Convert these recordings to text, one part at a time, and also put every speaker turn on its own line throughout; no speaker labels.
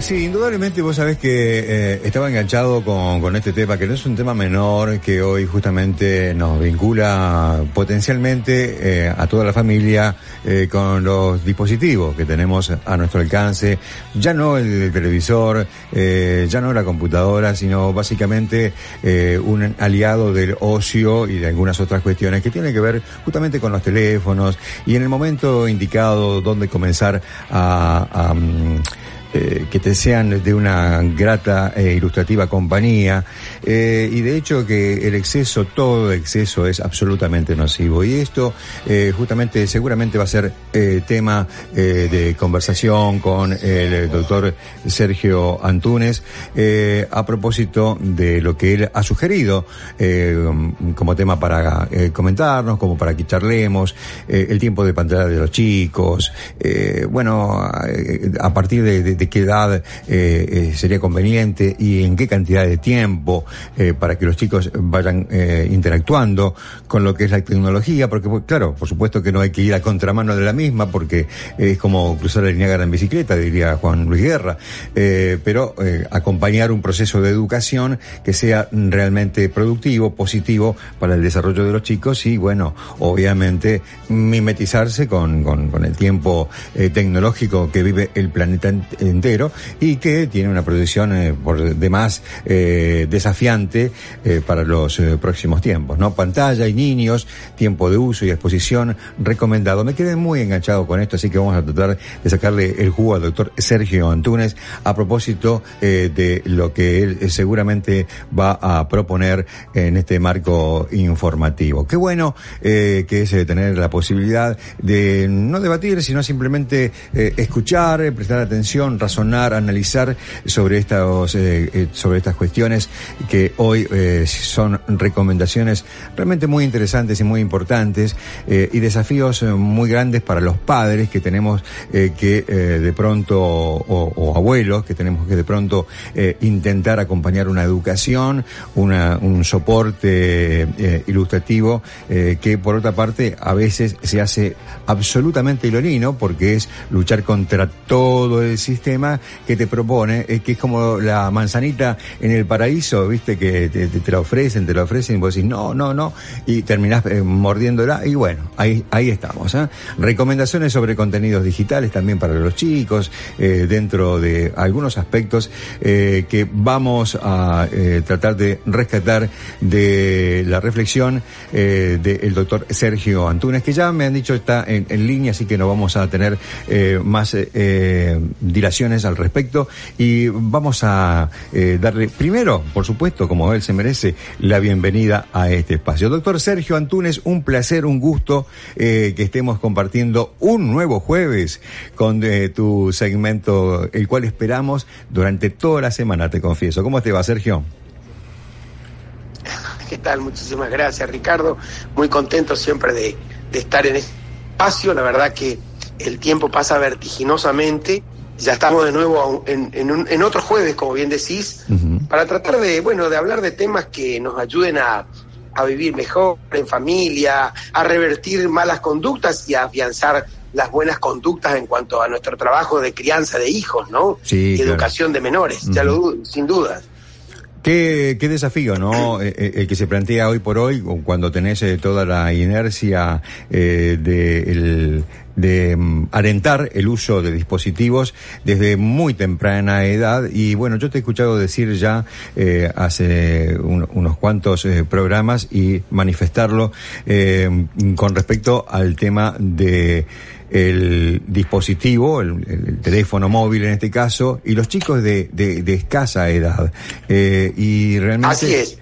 Sí, indudablemente vos sabés que eh, estaba enganchado con, con, este tema, que no es un tema menor, que hoy justamente nos vincula potencialmente eh, a toda la familia eh, con los dispositivos que tenemos a nuestro alcance, ya no el televisor, ya no la computadora, sino básicamente un aliado del ocio y de algunas otras cuestiones que tienen que ver justamente con los teléfonos y en el momento indicado donde comenzar a... a mm, eh, que te sean de una grata e ilustrativa compañía eh, y de hecho que el exceso, todo exceso es absolutamente nocivo. Y esto eh, justamente seguramente va a ser tema de conversación con el doctor Sergio Antúnez a propósito de lo que él ha sugerido como tema para comentarnos, como para que charlemos, el tiempo de pantalla de los chicos, bueno, a partir de qué edad eh, eh, sería conveniente y en qué cantidad de tiempo eh, para que los chicos vayan interactuando con lo que es la tecnología, porque pues, claro, por supuesto que no hay que ir a contramano de la misma porque es como cruzar el Niágara en bicicleta, diría Juan Luis Guerra, pero acompañar un proceso de educación que sea realmente productivo, positivo para el desarrollo de los chicos y bueno, obviamente mimetizarse con, con el tiempo tecnológico que vive el planeta entero y que tiene una producción eh, por demás eh, desafiante eh, para los próximos tiempos, ¿no? Pantalla y niños, tiempo de uso y exposición recomendado. Me quedé muy enganchado con esto, así que vamos a tratar de sacarle el jugo al doctor Sergio Antúnez a propósito de lo que él seguramente va a proponer en este marco informativo. Qué bueno que es tener la posibilidad de no debatir, sino simplemente escuchar, prestar atención, razonar, analizar sobre estas, eh, eh, sobre estas cuestiones que hoy eh, son recomendaciones realmente muy interesantes y muy importantes y desafíos muy grandes para los padres que tenemos que de pronto, o, abuelos que tenemos que de pronto intentar acompañar una educación, una, un soporte ilustrativo que por otra parte a veces se hace absolutamente ilonino porque es luchar contra todo el sistema que te propone, es que es como la manzanita en el paraíso, viste, que te, la ofrecen, te la ofrecen y vos decís no, no, no, y terminás eh, mordiéndola y bueno, ahí, ahí estamos. ¿eh? Recomendaciones sobre contenidos digitales también para los chicos, eh, dentro de algunos aspectos que vamos a tratar de rescatar de la reflexión del doctor Sergio Antunes, que ya me han dicho está en, en línea, así que no vamos a tener más dilación al respecto y vamos a eh, darle primero, por supuesto, como él se merece, la bienvenida a este espacio. Doctor Sergio Antunes, un placer, un gusto eh, que estemos compartiendo un nuevo jueves con eh, tu segmento, el cual esperamos durante toda la semana, te confieso. ¿Cómo te va, Sergio?
¿Qué tal? Muchísimas gracias, Ricardo. Muy contento siempre de, de estar en este espacio. La verdad que el tiempo pasa vertiginosamente ya estamos de nuevo en, en, otro jueves, como bien decís, para tratar de, bueno, de hablar de temas que nos ayuden a, vivir mejor en familia, a revertir malas conductas y a afianzar las buenas conductas en cuanto a nuestro trabajo de crianza de hijos, ¿no?
Sí,
y educación de menores, ya lo sin duda.
Qué, qué desafío, ¿no? Eh, eh, el que se plantea hoy por hoy, cuando tenés eh, toda la inercia eh, de, mm, alentar el uso de dispositivos desde muy temprana edad. Y bueno, yo te he escuchado decir ya hace unos cuantos programas y manifestarlo con respecto al tema de el dispositivo, el, teléfono móvil en este caso, y los chicos de, de, escasa edad. Eh, y realmente...
Así es.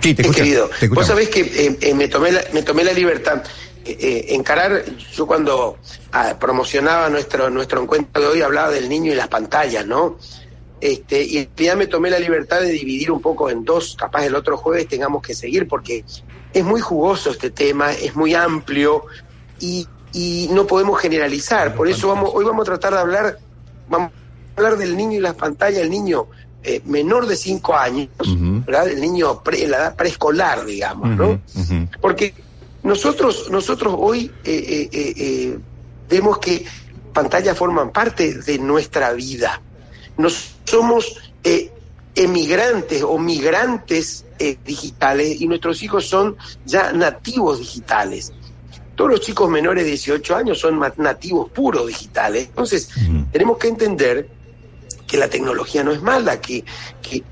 Sí, te querido, vos sabés que eh, eh, me, tomé la, me tomé la libertad eh, encarar, yo cuando ah, promocionaba nuestro, nuestro encuentro de hoy hablaba del niño y las pantallas, ¿no? Este, y ya me tomé la libertad de dividir un poco en dos, capaz el otro jueves tengamos que seguir porque es muy jugoso este tema, es muy amplio y, y no podemos generalizar. Por eso vamos, hoy vamos a tratar de hablar, vamos a hablar del niño y las pantallas, el niño eh, menor de 5 años, ¿verdad? El niño pre, la edad preescolar, digamos, ¿no? Porque nosotros, nosotros hoy eh, eh, vemos que pantallas forman parte de nuestra vida. Nos somos eh, emigrantes o migrantes eh, digitales y nuestros hijos son ya nativos digitales. Todos los chicos menores de 18 años son nativos puros digitales. Entonces, tenemos que entender que la tecnología no es mala, que,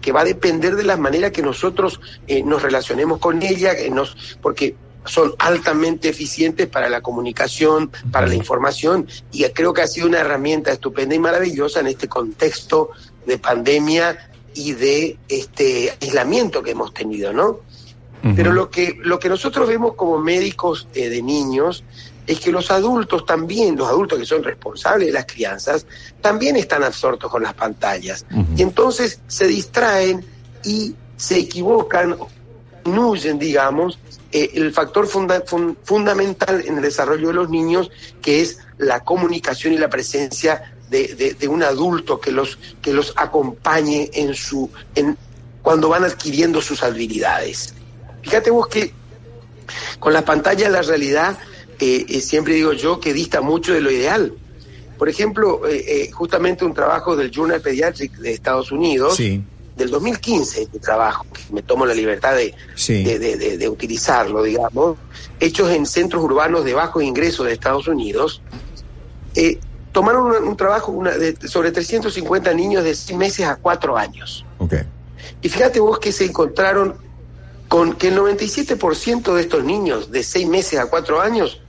que, va a depender de la manera que nosotros eh, nos relacionemos con ella, que nos, porque son altamente eficientes para la comunicación, para la información, y creo que ha sido una herramienta estupenda y maravillosa en este contexto de pandemia y de este aislamiento que hemos tenido, ¿no? Pero lo que, lo que nosotros vemos como médicos eh, de niños es que los adultos también, los adultos que son responsables de las crianzas, también están absortos con las pantallas. Y entonces se distraen y se equivocan, disminuyen, digamos, eh, el factor fundamental en el desarrollo de los niños, que es la comunicación y la presencia de, de, un adulto que los, que los acompañe en su, en, cuando van adquiriendo sus habilidades. Fíjate vos que con la pantalla la realidad, eh, eh, siempre digo yo, que dista mucho de lo ideal. Por ejemplo, eh, justamente un trabajo del Journal Pediatric de Estados Unidos, del 2015, este trabajo, que me tomo la libertad de, de, de, utilizarlo, digamos, hechos en centros urbanos de bajo ingreso de Estados Unidos, tomaron un, trabajo una, sobre 350 niños de 6 meses a 4 años. Y fíjate vos que se encontraron con que el 97% de estos niños de 6 meses a 4 años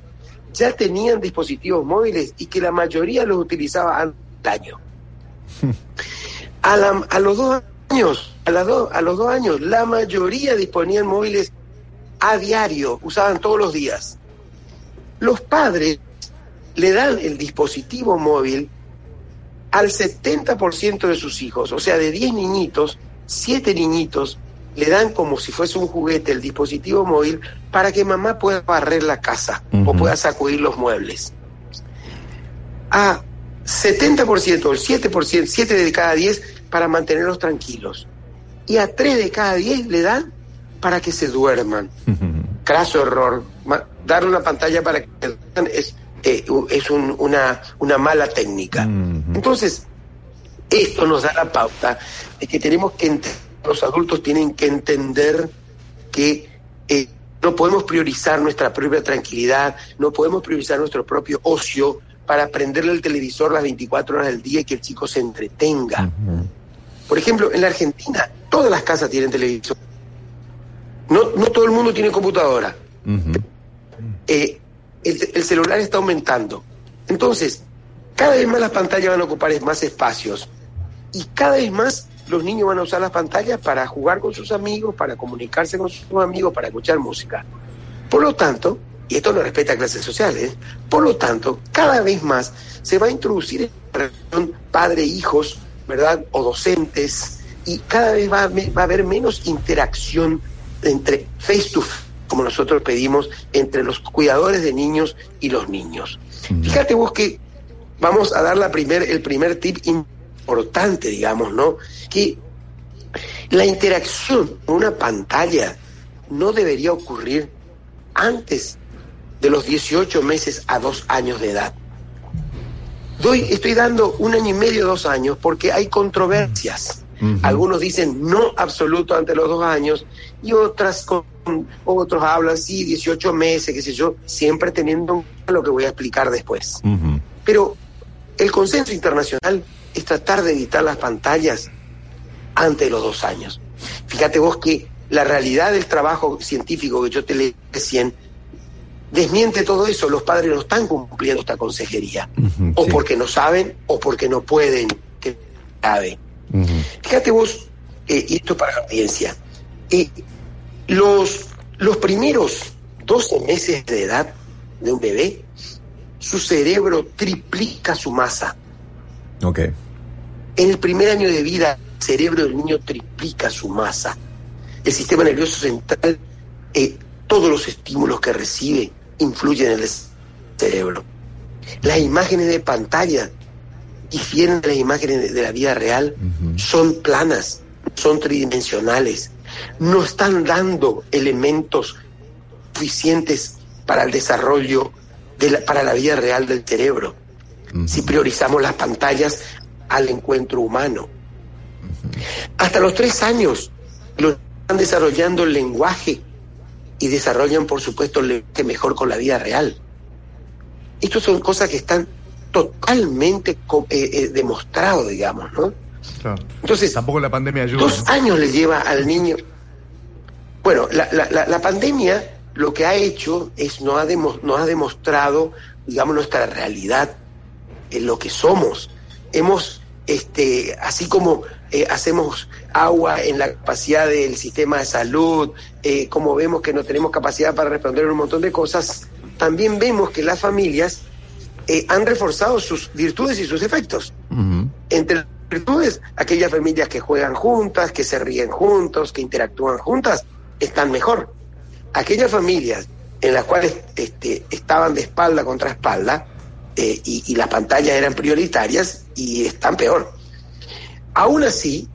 ya tenían dispositivos móviles y que la mayoría los utilizaba al año. a, los dos años, a, a los dos años, la mayoría disponían móviles a diario, usaban todos los días. Los padres le dan el dispositivo móvil al 70% de sus hijos, o sea, de 10 niñitos, 7 niñitos le dan como si fuese un juguete el dispositivo móvil para que mamá pueda barrer la casa o pueda sacudir los muebles. A 70%, el 7%, 7 de cada 10 para mantenerlos tranquilos. Y a 3 de cada 10 le dan para que se duerman. Craso error. Dar una pantalla para que se duerman es eh, es una, una mala técnica. Entonces, esto nos da la pauta de que tenemos que los adultos tienen que entender que eh, no podemos priorizar nuestra propia tranquilidad, no podemos priorizar nuestro propio ocio para prenderle el televisor las 24 horas del día y que el chico se entretenga. Por ejemplo, en la Argentina, todas las casas tienen televisor. No, no todo el mundo tiene computadora el, celular está aumentando. Entonces, cada vez más las pantallas van a ocupar más espacios y cada vez más los niños van a usar las pantallas para jugar con sus amigos, para comunicarse con sus amigos, para escuchar música. Por lo tanto, y esto no respeta clases sociales, por lo tanto, cada vez más se va a introducir en la relación padre-hijos, ¿verdad? O docentes, y cada vez va va a haber menos interacción entre face to face como nosotros pedimos, entre los cuidadores de niños y los niños. Fíjate vos que vamos a dar la primer, el primer tip importante, digamos, ¿no? Que la interacción con una pantalla no debería ocurrir antes de los 18 meses a dos años de edad. Doy, estoy dando un año y medio, dos años, porque hay controversias. Algunos dicen no absoluto ante los dos años y otras otros hablan, sí, 18 meses, qué sé yo, siempre teniendo lo que voy a explicar después. Pero el consenso internacional es tratar de evitar las pantallas ante los dos años. Fíjate vos que la realidad del trabajo científico que yo te leí recién desmiente todo eso. Los padres no están cumpliendo esta consejería. o porque no saben o porque no pueden, que saben. Fíjate vos, eh, y esto para la audiencia, eh, los, los primeros 12 meses de edad de un bebé, su cerebro triplica su masa.
Ok.
En el primer año de vida, el cerebro del niño triplica su masa. El sistema nervioso central, eh, todos los estímulos que recibe influyen en el cerebro. Las imágenes de pantalla difieren de las imágenes de la vida real, son planas, son tridimensionales, no están dando elementos suficientes para el desarrollo, de para la vida real del cerebro. si priorizamos las pantallas al encuentro humano. Hasta los tres años los están desarrollando el lenguaje y desarrollan, por supuesto, el lenguaje mejor con la vida real. Estas son cosas que están totalmente eh, eh, demostrados, digamos, ¿no?
Entonces, tampoco la pandemia ayuda.
Dos años le lleva al niño. Bueno, la, la, la, pandemia lo que ha hecho es no ha, nos ha demostrado, digamos, nuestra realidad, en lo que somos. Hemos, este, así como eh, hacemos agua en la capacidad del sistema de salud, eh, como vemos que no tenemos capacidad para responder un montón de cosas, también vemos que las familias eh, han reforzado sus virtudes y sus efectos. Entre las virtudes, aquellas familias que juegan juntas, que se ríen juntos, que interactúan juntas, están mejor. Aquellas familias en las cuales este, estaban de espalda contra espalda eh, y, las pantallas eran prioritarias y están peor. Aún así,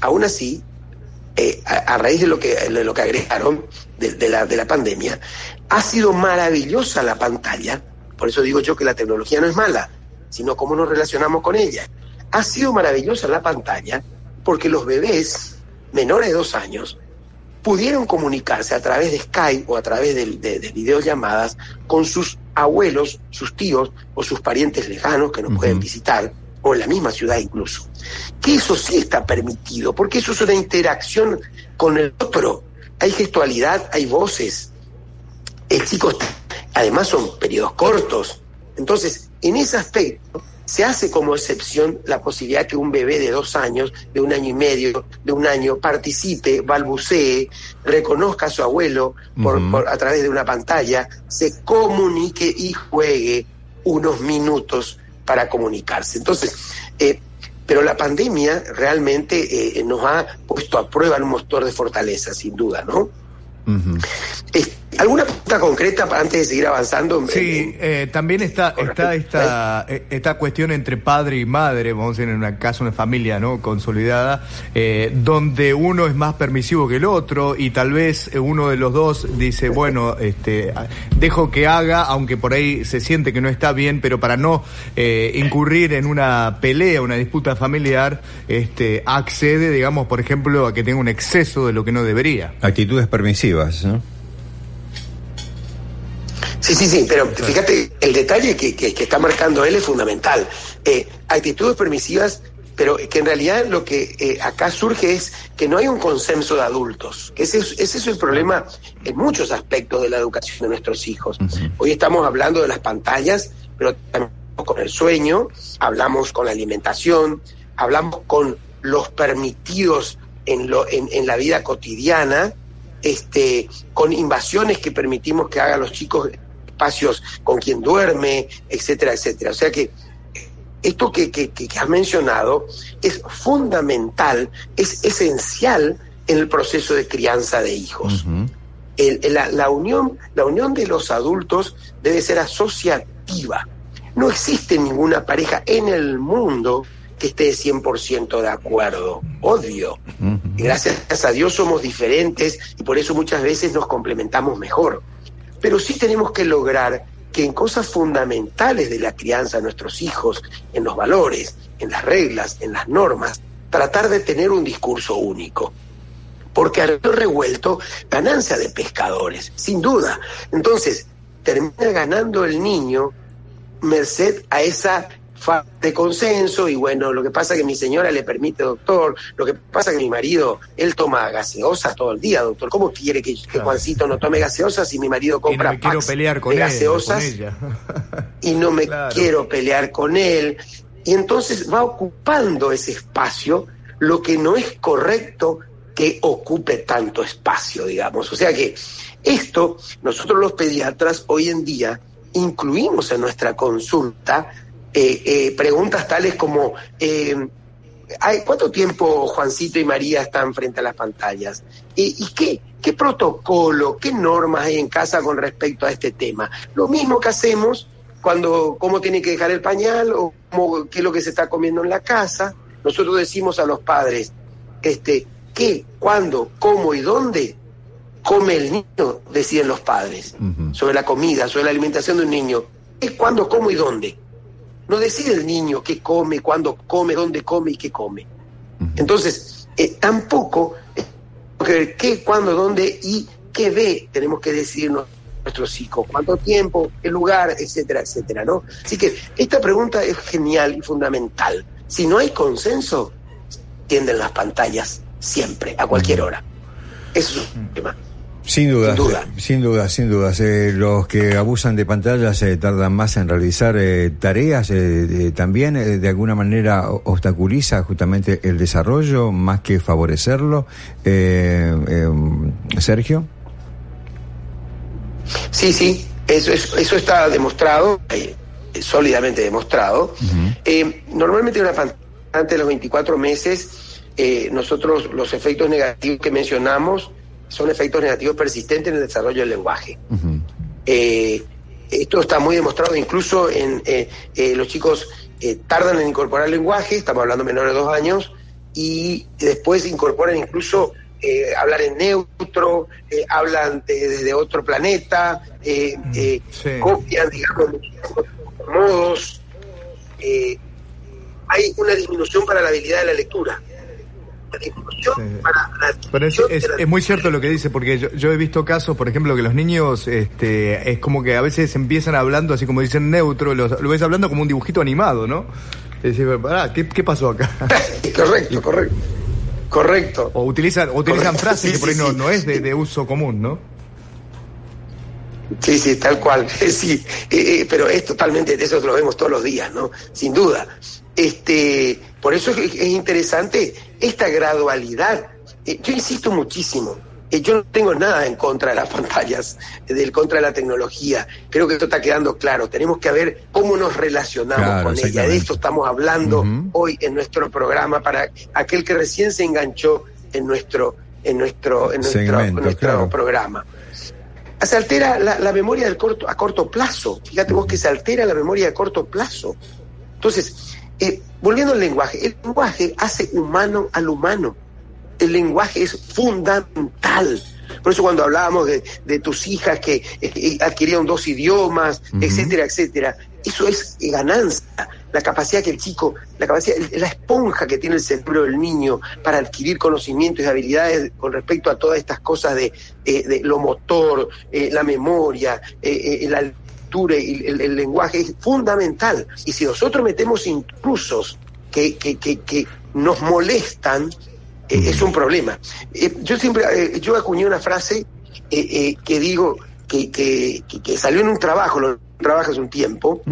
aún así, eh, a, raíz de lo que, de lo que agregaron de, la, de la pandemia, ha sido maravillosa la pantalla por eso digo yo que la tecnología no es mala, sino cómo nos relacionamos con ella. Ha sido maravillosa la pantalla porque los bebés menores de dos años pudieron comunicarse a través de Skype o a través de, videollamadas con sus abuelos, sus tíos o sus parientes lejanos que nos pueden visitar, o en la misma ciudad incluso. Que eso sí está permitido, porque eso es una interacción con el otro. Hay gestualidad, hay voces. El chico está Además son periodos cortos. Entonces, en ese aspecto, se hace como excepción la posibilidad que un bebé de dos años, de un año y medio, de un año, participe, balbucee, reconozca a su abuelo por, a través de una pantalla, se comunique y juegue unos minutos para comunicarse. Entonces, eh, pero la pandemia realmente eh, nos ha puesto a prueba un motor de fortaleza, sin duda, ¿no? ¿Alguna pregunta concreta antes de seguir avanzando?
Sí, eh, también está, está esta, eh, esta cuestión entre padre y madre, vamos a decir en un caso una familia no consolidada, eh, donde uno es más permisivo que el otro y tal vez uno de los dos dice, bueno, este, dejo que haga, aunque por ahí se siente que no está bien, pero para no incurrir en una pelea, una disputa familiar, este, accede, digamos, por ejemplo, a que tenga un exceso de lo que no debería.
Actitudes permisivas, ¿no?
Sí, sí, sí, pero fíjate, el detalle que, que, está marcando él es fundamental. Eh, actitudes permisivas, pero que en realidad lo que eh, acá surge es que no hay un consenso de adultos. Ese es, ese es el problema en muchos aspectos de la educación de nuestros hijos. Hoy estamos hablando de las pantallas, pero también con el sueño, hablamos con la alimentación, hablamos con los permitidos en, lo, en, en la vida cotidiana, este, con invasiones que permitimos que hagan los chicos espacios con quien duerme, etcétera, etcétera. O sea que esto que, que, has mencionado es fundamental, es esencial en el proceso de crianza de hijos. la, unión, la unión de los adultos debe ser asociativa. No existe ninguna pareja en el mundo que esté 100% de acuerdo. Odio. Gracias a Dios somos diferentes y por eso muchas veces nos complementamos mejor. Pero sí tenemos que lograr que en cosas fundamentales de la crianza de nuestros hijos, en los valores, en las reglas, en las normas, tratar de tener un discurso único. Porque al revuelto, ganancia de pescadores, sin duda. Entonces, termina ganando el niño merced a esa de consenso y bueno, lo que pasa es que mi señora le permite, doctor, lo que pasa es que mi marido, él toma gaseosa todo el día, doctor, ¿cómo quiere que, Juancito no tome gaseosa si mi marido compra
y no pelear con
gaseosas y no me quiero pelear con él? Y entonces va ocupando ese espacio, lo que no es correcto que ocupe tanto espacio, digamos. O sea que esto, nosotros los pediatras hoy en día incluimos en nuestra consulta eh, eh, preguntas tales como, eh, ¿cuánto tiempo Juancito y María están frente a las pantallas? ¿Y qué, qué protocolo, qué normas hay en casa con respecto a este tema? Lo mismo que hacemos cuando, cómo tiene que dejar el pañal o qué es lo que se está comiendo en la casa. Nosotros decimos a los padres, este, qué, cuándo, cómo y dónde come el niño, deciden los padres, sobre la comida, sobre la alimentación de un niño. Es cuándo, cómo y dónde no decide el niño qué come, cuándo come, dónde come y qué come. Entonces, eh, tampoco que qué, cuándo, dónde y qué ve tenemos que decidirnos nuestros hijos, cuánto tiempo, qué lugar, etcétera, etcétera, ¿no? Así que esta pregunta es genial y fundamental. Si no hay consenso, tienden las pantallas siempre, a cualquier hora. Eso es un tema.
Sin duda, sin duda, sin duda. Eh, los que abusan de pantallas se tardan más en realizar eh, tareas. Eh, también, de alguna manera, obstaculiza justamente el desarrollo más que favorecerlo. Sergio.
Sí, sí, eso, eso está demostrado, sólidamente demostrado. normalmente una pantalla antes de los 24 meses, nosotros los efectos negativos que mencionamos son efectos negativos persistentes en el desarrollo del lenguaje. Eh, esto está muy demostrado incluso en eh, eh, los chicos tardan en incorporar lenguaje, estamos hablando menores de dos años, y después incorporan incluso hablar en neutro, hablan desde otro planeta, copian, digamos, modos. hay una disminución para la habilidad de la lectura.
Pero es, es, muy cierto lo que dice, porque yo, he visto casos, por ejemplo, que los niños este, es como que a veces empiezan hablando así como dicen neutro, lo, ves hablando como un dibujito animado, ¿no? Es decir, ¿qué, pasó acá?
correcto, correcto. Correcto.
O utilizan, utilizan frases que por ahí no, no es de, de uso común, ¿no?
Sí, sí, tal cual. Sí, eh, eh, pero es totalmente, eso lo vemos todos los días, ¿no? Sin duda. Este, por eso es, interesante esta gradualidad. Eh, yo insisto muchísimo. yo no tengo nada en contra de las pantallas, del contra de la tecnología. Creo que esto está quedando claro. Tenemos que ver cómo nos relacionamos con ella. De esto estamos hablando hoy en nuestro programa para aquel que recién se enganchó en nuestro en nuestro en nuestro, programa se altera la, memoria del corto, a corto plazo. Fíjate vos que se altera la memoria a corto plazo. Entonces, eh, volviendo al lenguaje, el lenguaje hace humano al humano. El lenguaje es fundamental. Por eso cuando hablábamos de, tus hijas que eh, eh, adquirieron dos idiomas, etcétera, etcétera, eso es ganancia la capacidad que el chico, la capacidad, la esponja que tiene el cerebro del niño para adquirir conocimientos y habilidades con respecto a todas estas cosas de, eh, lo motor, eh, la memoria, eh, la y el, lenguaje es fundamental. Y si nosotros metemos intrusos que, que, que, nos molestan, es un problema. yo siempre, yo acuñé una frase que digo, que, que, que, salió en un trabajo, lo trabajo hace un tiempo,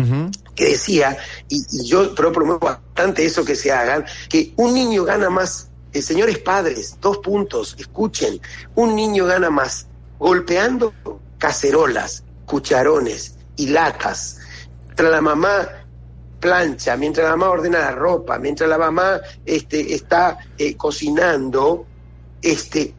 que decía, y, yo promuevo bastante eso que se hagan, que un niño gana más, eh, señores padres, dos puntos, escuchen, un niño gana más golpeando cacerolas, cucharones y latas, mientras la mamá plancha, mientras la mamá ordena la ropa, mientras la mamá este, está eh, cocinando, este,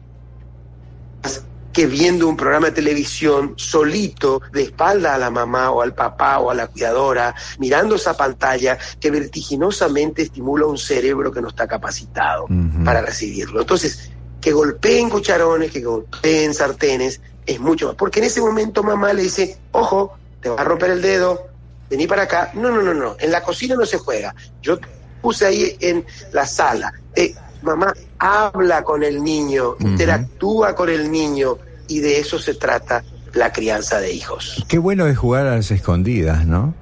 que viendo un programa de televisión solito, de espalda a la mamá o al papá o a la cuidadora, mirando esa pantalla que vertiginosamente estimula un cerebro que no está capacitado para recibirlo. Entonces, que golpeen cucharones, que golpeen sartenes, es mucho más. Porque en ese momento mamá le dice, ojo, te va a romper el dedo, vení para acá. No, no, no, no, en la cocina no se juega. Yo puse ahí en la sala. Eh, mamá habla con el niño, interactúa con el niño y de eso se trata la crianza de hijos.
Qué bueno es jugar a las escondidas, ¿no?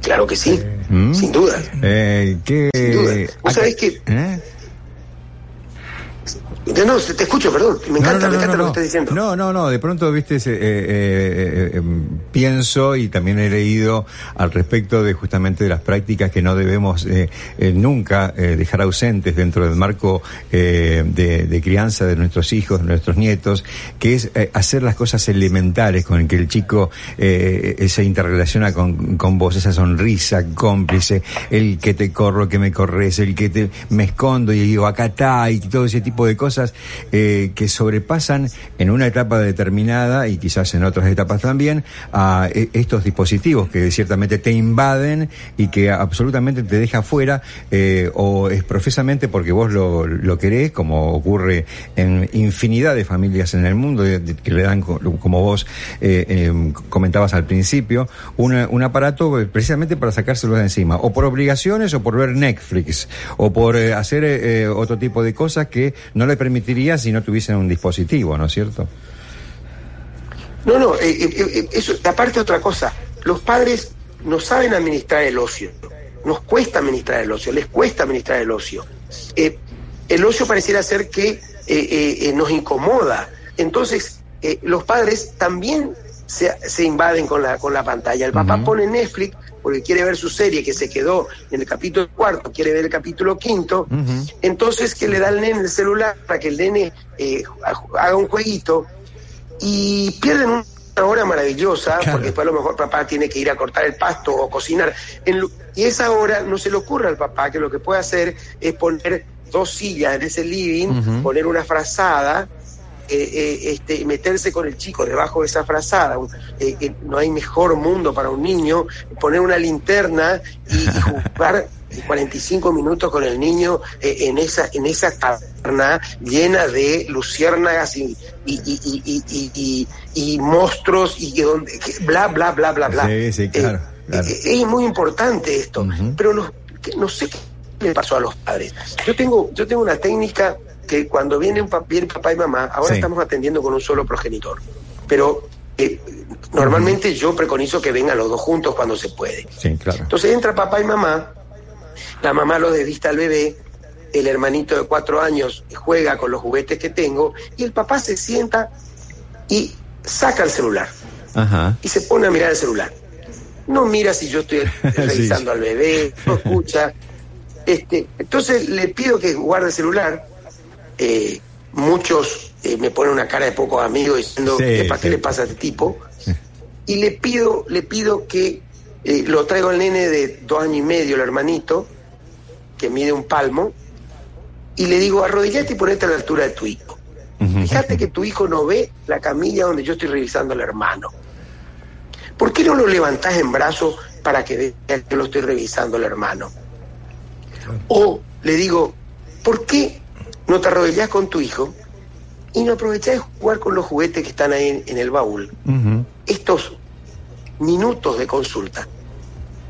Claro que sí, ¿Mm? sin duda.
Eh, ¿qué...
Sin duda. ¿Vos sabés que... ¿Eh? No, te escucho, perdón. Me encanta, me encanta lo que estás diciendo. No,
no, no. De pronto, viste, eh, eh, eh, em, pienso y también he leído al respecto de justamente de las prácticas que no debemos nunca dejar ausentes dentro del marco de, crianza de nuestros hijos, de nuestros nietos, que es hacer las cosas elementales con el que el chico se interrelaciona con, con vos, esa sonrisa cómplice, el que te corro, que me corres, el que te me escondo y digo acá está y todo ese tipo de cosas eh, que sobrepasan en una etapa determinada y quizás en otras etapas también a e, estos dispositivos que ciertamente te invaden y que absolutamente te deja fuera eh, o es profesamente porque vos lo, lo querés, como ocurre en infinidad de familias en el mundo que le dan, como vos eh, comentabas al principio, un aparato precisamente para sacárselo de encima, o por obligaciones o por ver Netflix, o por hacer otro tipo de cosas que no le permitiría si no tuviesen un dispositivo, ¿no es cierto?
No, no, eh, eh, eh, eso, aparte otra cosa, los padres no saben administrar el ocio, nos cuesta administrar el ocio, les cuesta administrar el ocio. el ocio pareciera ser que nos incomoda, entonces los padres también se, se, invaden con la, con la pantalla. El papá pone Netflix porque quiere ver su serie que se quedó en el capítulo cuarto, quiere ver el capítulo quinto, entonces que le da al nene el celular para que el nene haga un jueguito y pierden una hora maravillosa, porque después a lo mejor papá tiene que ir a cortar el pasto o cocinar. y esa hora no se le ocurre al papá que lo que puede hacer es poner dos sillas en ese living, poner una frazada, eh, eh, este, meterse con el chico debajo de esa frazada. Eh, no hay mejor mundo para un niño, poner una linterna y, y jugar 45 minutos con el niño eh, en esa en esa taberna llena de luciérnagas y, y, y, monstruos y donde bla bla bla bla bla.
Sí, sí, claro,
eh, es muy importante esto, pero no, no sé qué le pasó a los padres. Yo tengo yo tengo una técnica que cuando vienen, vienen papá y mamá, ahora estamos atendiendo con un solo progenitor, pero eh, normalmente yo preconizo que vengan los dos juntos cuando se puede.
Sí, claro.
Entonces entra papá y mamá la mamá lo desvista al bebé, el hermanito de cuatro años juega con los juguetes que tengo y el papá se sienta y saca el celular y se pone a mirar el celular. No mira si yo estoy revisando al bebé, no escucha. Este, entonces le pido que guarde el celular. Eh, muchos eh, me ponen una cara de poco amigo diciendo ¿qué, ¿qué le pasa a este tipo? Y le pido, le pido que eh, lo traigo al nene de dos años y medio, el hermanito, que mide un palmo, y le digo, arrodillate y ponete a la altura de tu hijo. Fíjate que tu hijo no ve la camilla donde yo estoy revisando al hermano. ¿Por qué no lo levantás en brazos para que vea que lo estoy revisando al hermano? O le digo, ¿por qué no te arrodillás con tu hijo y no aprovechás de jugar con los juguetes que están ahí en, el baúl? Estos minutos de consulta.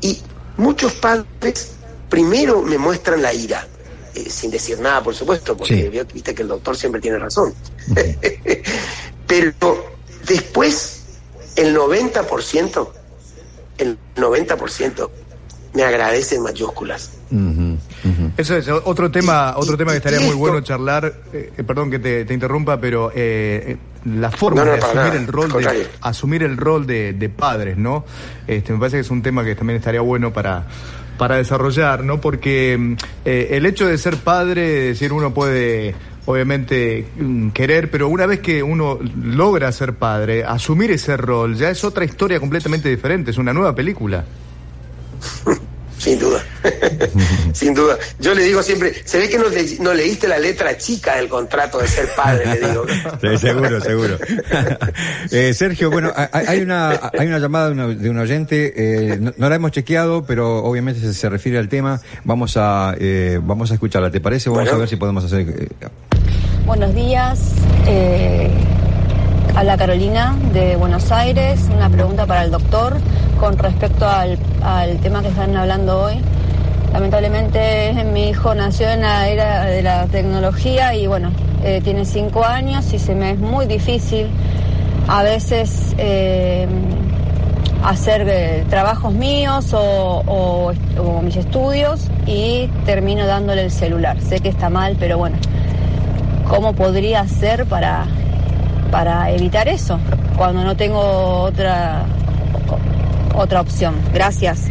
Y muchos padres primero me muestran la ira, eh, sin decir nada, por supuesto, porque viste que el doctor siempre tiene razón. Pero después, el 90%, el 90% me agradece en mayúsculas.
Eso es otro tema, otro tema que estaría muy bueno charlar. Eh, eh, perdón que te, interrumpa, pero eh, la forma de asumir el rol de asumir el rol de, padres, ¿no? Este, me parece que es un tema que también estaría bueno para para desarrollar, ¿no? Porque el hecho de ser padre, es decir, uno puede obviamente mm, querer, pero una vez que uno logra ser padre, asumir ese rol, ya es otra historia completamente diferente, es una nueva película.
Sin duda, sin duda. Yo le digo siempre, se ve que no, leíste la letra chica del contrato de ser padre, le digo.
Sí, seguro, seguro. Eh, Sergio, bueno, hay una, hay una llamada de, un oyente, eh, no, la hemos chequeado, pero obviamente se, refiere al tema. Vamos a, eh, vamos a escucharla, ¿te parece? Vamos a ver si podemos hacer...
Buenos días. La Carolina de Buenos Aires, una pregunta para el doctor con respecto al, tema que están hablando hoy. Lamentablemente mi hijo nació en la era de la tecnología y bueno, eh, tiene cinco años y se me es muy difícil a veces eh, hacer eh, trabajos míos o, mis estudios y termino dándole el celular. Sé que está mal, pero bueno, ¿cómo podría hacer para, para evitar eso? Cuando no tengo otra otra opción. Gracias.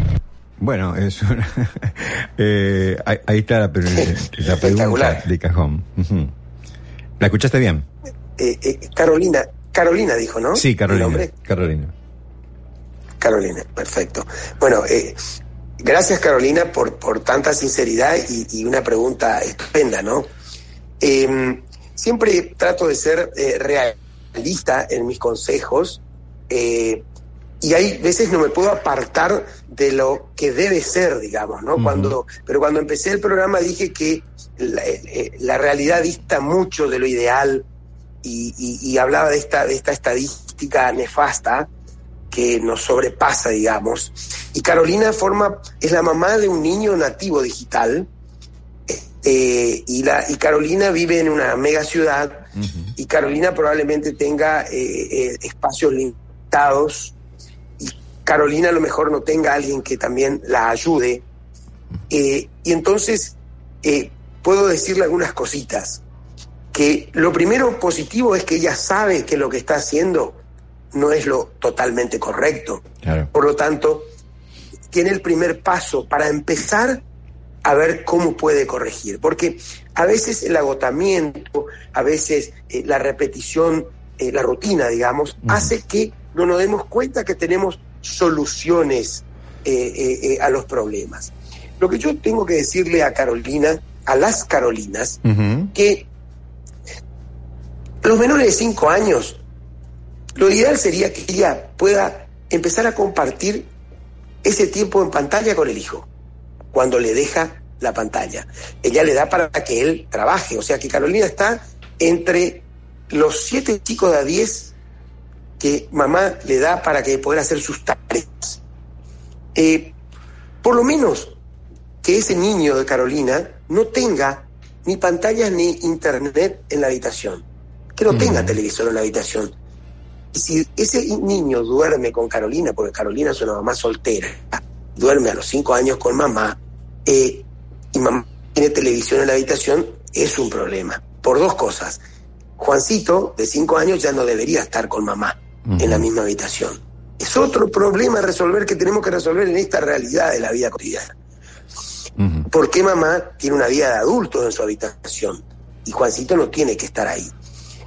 Bueno, es una, eh, ahí, está la, pregunta de cajón. ¿La escuchaste bien?
Eh, eh, Carolina, Carolina dijo, ¿no?
Sí, Carolina. Carolina.
Carolina, perfecto. Bueno, gracias Carolina por, por tanta sinceridad y, una pregunta estupenda, ¿no? Em, siempre trato de ser eh, realista en mis consejos eh, y hay veces no me puedo apartar de lo que debe ser, digamos, ¿no? cuando, pero cuando empecé el programa dije que la, realidad dista mucho de lo ideal y, hablaba de esta, de esta estadística nefasta que nos sobrepasa, digamos. Y Carolina forma, es la mamá de un niño nativo digital, eh, y, la, y Carolina vive en una mega ciudad y Carolina probablemente tenga eh, eh, espacios limitados y Carolina a lo mejor no tenga alguien que también la ayude. y entonces puedo decirle algunas cositas. Que lo primero positivo es que ella sabe que lo que está haciendo no es lo totalmente correcto. Por lo tanto, tiene el primer paso para empezar a ver cómo puede corregir. Porque a veces el agotamiento, a veces eh, la repetición, eh, la rutina, digamos, hace que no nos demos cuenta que tenemos soluciones eh, a los problemas. Lo que yo tengo que decirle a Carolina, a las Carolinas, que los menores de 5 años, lo ideal sería que ella pueda empezar a compartir ese tiempo en pantalla con el hijo cuando le deja la pantalla. Ella le da para que él trabaje, o sea que Carolina está entre los siete chicos de a diez que mamá le da para que pueda hacer sus tareas. Eh, por lo menos que ese niño de Carolina no tenga ni pantallas ni internet en la habitación, que no tenga televisor en la habitación. Y si ese niño duerme con Carolina, porque Carolina es una mamá soltera, duerme a los cinco años con mamá, eh, y mamá tiene televisión en la habitación, es un problema. Por dos cosas. Juancito, de cinco años, ya no debería estar con mamá en la misma habitación. Es otro problema a resolver que tenemos que resolver en esta realidad de la vida cotidiana. ¿Por qué mamá tiene una vida de adulto en su habitación y Juancito no tiene que estar ahí?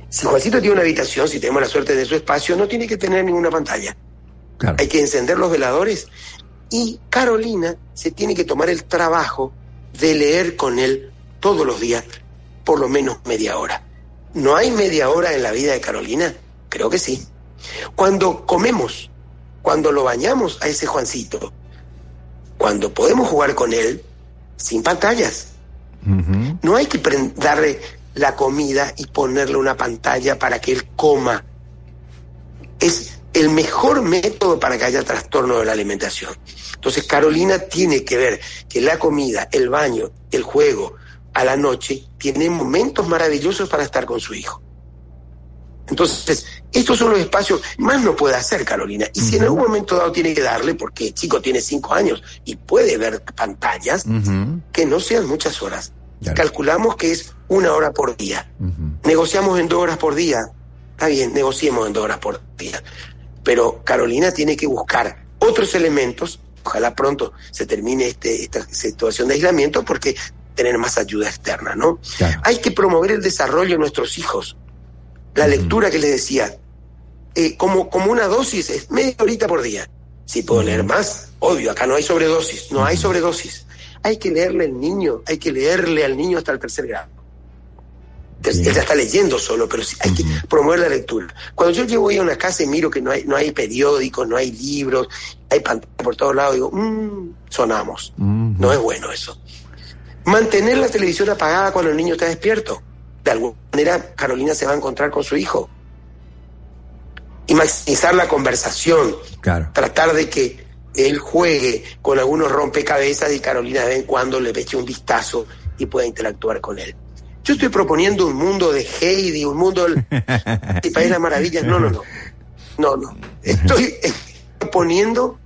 Si Juancito tiene una habitación, si tenemos la suerte de su espacio, no tiene que tener ninguna pantalla. Hay que encender los veladores y Carolina se tiene que tomar el trabajo de leer con él todos los días, por lo menos media hora. ¿No hay media hora en la vida de Carolina? Creo que sí. Cuando comemos, cuando lo bañamos a ese Juancito, cuando podemos jugar con él sin pantallas. No hay que darle la comida y ponerle una pantalla para que él coma. Es el mejor método para que haya trastorno de la alimentación. Entonces Carolina tiene que ver que la comida, el baño, el juego a la noche tiene momentos maravillosos para estar con su hijo. Entonces, estos son los espacios, más no puede hacer Carolina. Y si en algún momento dado tiene que darle, porque el chico tiene cinco años y puede ver pantallas, que no sean muchas horas. Calculamos que es una hora por día. Negociamos en dos horas por día. Está bien, negociemos en dos horas por día. Pero Carolina tiene que buscar otros elementos. Ojalá pronto se termine este, esta situación de aislamiento porque tener más ayuda externa, ¿no? Hay que promover el desarrollo de nuestros hijos la lectura que les decía, eh, como, como una dosis, es media horita por día. Si puedo leer más, obvio, acá no hay sobredosis, no hay sobredosis. Hay que leerle al niño, hay que leerle al niño hasta el tercer grado. Él ya está leyendo solo, pero sí, hay que promover la lectura. Cuando yo llego a una casa y miro que no hay, no hay periódicos, no hay libros, hay pantalla por todos lados, digo, mmm, sonamos. No es bueno eso. Mantener la televisión apagada cuando el niño está despierto de alguna manera Carolina se va a encontrar con su hijo. Y maximizar la conversación. Tratar de que él juegue con algunos rompecabezas y Carolina de vez en cuando le eche un vistazo y pueda interactuar con él. Yo estoy proponiendo un mundo de Heidi, un mundo del País de las Maravillas. No, no, no. No, no. Estoy proponiendo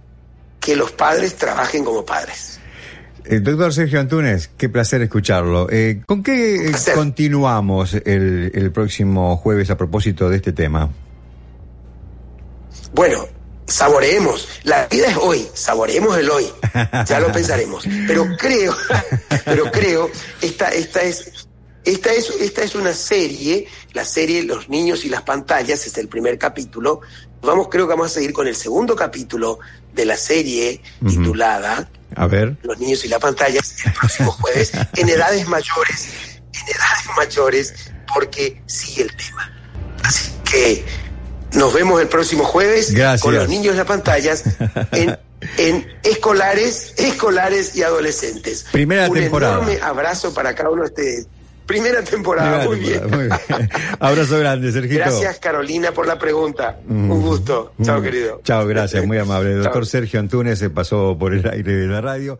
que los padres trabajen como padres.
Eh, doctor Sergio Antunes, qué placer escucharlo. Eh, ¿Con qué eh, continuamos el, próximo jueves a propósito de este tema?
Bueno, saboreemos. La vida es hoy, saboreemos el hoy. Ya lo pensaremos. Pero creo, pero creo, esta, esta es, esta es, esta es una serie, la serie Los niños y las pantallas, es el primer capítulo. Vamos, creo que vamos a seguir con el segundo capítulo de la serie titulada
a ver.
Los niños y la pantalla el próximo jueves en edades mayores, en edades mayores porque sigue el tema. Así que nos vemos el próximo jueves con los niños en las pantallas en, en escolares, escolares y adolescentes.
Primera temporada.
Un enorme abrazo para cada uno de ustedes. Primera temporada, muy, bien.
Abrazo grande, Sergio.
Gracias, Carolina, por la pregunta. Un mm. gusto. Chao, mm. querido.
Chao, gracias, muy amable. El doctor Sergio Antunes se pasó por el aire de la radio.